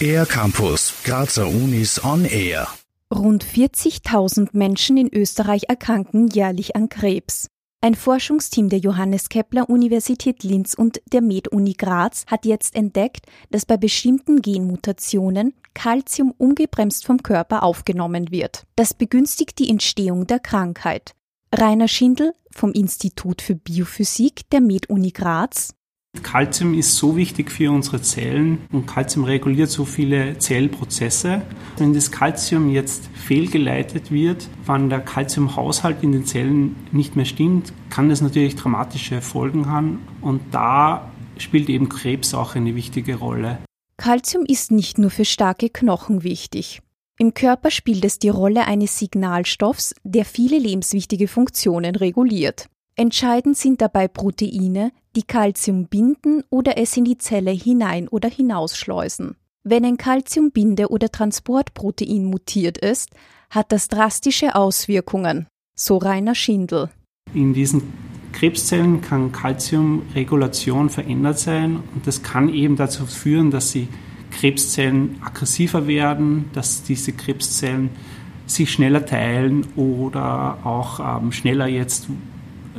Air Campus, Grazer Unis on Air. Rund 40.000 Menschen in Österreich erkranken jährlich an Krebs. Ein Forschungsteam der Johannes Kepler Universität Linz und der Med-Uni Graz hat jetzt entdeckt, dass bei bestimmten Genmutationen Calcium ungebremst vom Körper aufgenommen wird. Das begünstigt die Entstehung der Krankheit. Rainer Schindel vom Institut für Biophysik der Med-Uni Graz Calcium ist so wichtig für unsere Zellen und Calcium reguliert so viele Zellprozesse. Wenn das Calcium jetzt fehlgeleitet wird, wenn der Calciumhaushalt in den Zellen nicht mehr stimmt, kann das natürlich dramatische Folgen haben und da spielt eben Krebs auch eine wichtige Rolle. Calcium ist nicht nur für starke Knochen wichtig. Im Körper spielt es die Rolle eines Signalstoffs, der viele lebenswichtige Funktionen reguliert. Entscheidend sind dabei Proteine, die Calcium binden oder es in die Zelle hinein oder hinausschleusen. Wenn ein Calciumbinde- oder Transportprotein mutiert ist, hat das drastische Auswirkungen, so Rainer Schindel. In diesen Krebszellen kann Calciumregulation verändert sein und das kann eben dazu führen, dass die Krebszellen aggressiver werden, dass diese Krebszellen sich schneller teilen oder auch ähm, schneller jetzt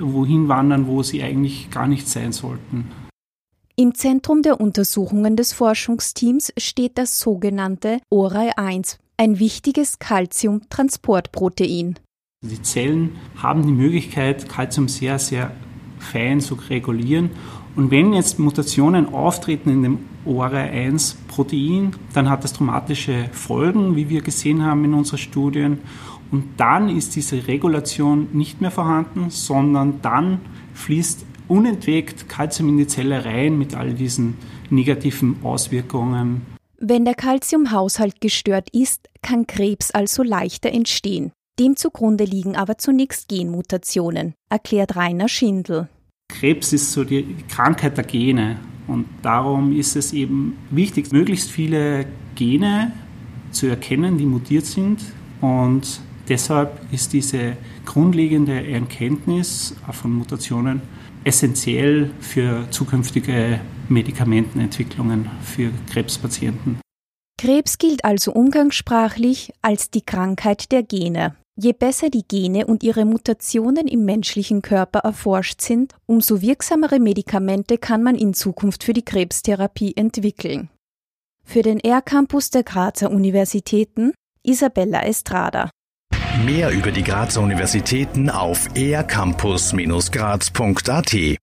wohin wandern, wo sie eigentlich gar nicht sein sollten. Im Zentrum der Untersuchungen des Forschungsteams steht das sogenannte ORAI1, ein wichtiges Calcium-Transportprotein. Die Zellen haben die Möglichkeit, Calcium sehr, sehr fein zu regulieren. Und wenn jetzt Mutationen auftreten in dem ORAI1-Protein, dann hat das traumatische Folgen, wie wir gesehen haben in unseren Studien. Und dann ist diese Regulation nicht mehr vorhanden, sondern dann fließt unentwegt Kalzium in die Zelle rein mit all diesen negativen Auswirkungen. Wenn der Kalziumhaushalt gestört ist, kann Krebs also leichter entstehen. Dem zugrunde liegen aber zunächst Genmutationen, erklärt Rainer Schindel. Krebs ist so die Krankheit der Gene und darum ist es eben wichtig, möglichst viele Gene zu erkennen, die mutiert sind und Deshalb ist diese grundlegende Erkenntnis von Mutationen essentiell für zukünftige Medikamentenentwicklungen für Krebspatienten. Krebs gilt also umgangssprachlich als die Krankheit der Gene. Je besser die Gene und ihre Mutationen im menschlichen Körper erforscht sind, umso wirksamere Medikamente kann man in Zukunft für die Krebstherapie entwickeln. Für den R-Campus der Grazer Universitäten Isabella Estrada. Mehr über die Grazer Universitäten auf ercampus-graz.at